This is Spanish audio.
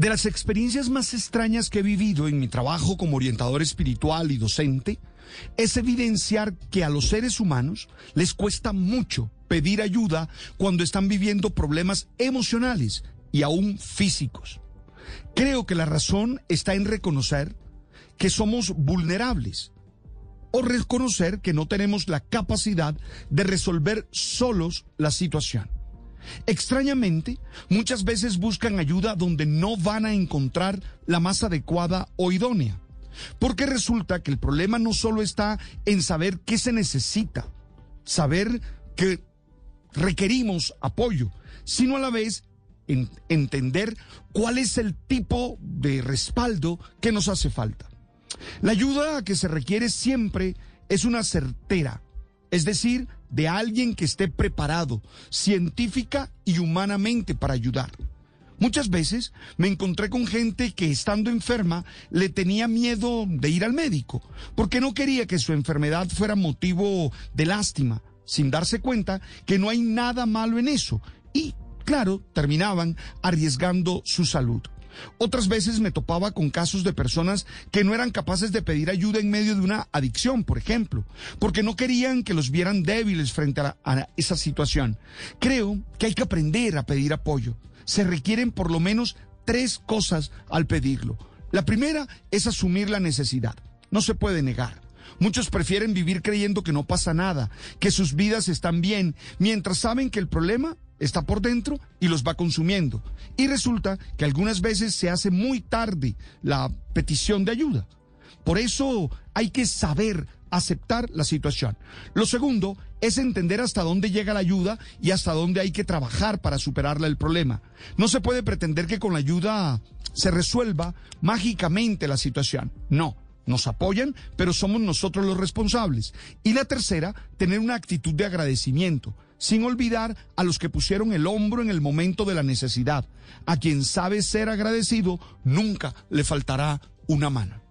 De las experiencias más extrañas que he vivido en mi trabajo como orientador espiritual y docente, es evidenciar que a los seres humanos les cuesta mucho pedir ayuda cuando están viviendo problemas emocionales y aún físicos. Creo que la razón está en reconocer que somos vulnerables o reconocer que no tenemos la capacidad de resolver solos la situación. Extrañamente, muchas veces buscan ayuda donde no van a encontrar la más adecuada o idónea. Porque resulta que el problema no solo está en saber qué se necesita, saber que requerimos apoyo, sino a la vez en entender cuál es el tipo de respaldo que nos hace falta. La ayuda que se requiere siempre es una certera, es decir, de alguien que esté preparado científica y humanamente para ayudar. Muchas veces me encontré con gente que estando enferma le tenía miedo de ir al médico, porque no quería que su enfermedad fuera motivo de lástima, sin darse cuenta que no hay nada malo en eso. Y, claro, terminaban arriesgando su salud. Otras veces me topaba con casos de personas que no eran capaces de pedir ayuda en medio de una adicción, por ejemplo, porque no querían que los vieran débiles frente a, esa situación. Creo que hay que aprender a pedir apoyo. Se requieren por lo menos tres cosas al pedirlo. La primera es asumir la necesidad. No se puede negar. Muchos prefieren vivir creyendo que no pasa nada, que sus vidas están bien, mientras saben que el problema está por dentro y los va consumiendo. Y resulta que algunas veces se hace muy tarde la petición de ayuda. Por eso hay que saber aceptar la situación. Lo segundo es entender hasta dónde llega la ayuda y hasta dónde hay que trabajar para superarla el problema. No se puede pretender que con la ayuda se resuelva mágicamente la situación. No. Nos apoyan, pero somos nosotros los responsables. Y la tercera, tener una actitud de agradecimiento sin olvidar a los que pusieron el hombro en el momento de la necesidad. A quien sabe ser agradecido, nunca le faltará una mano.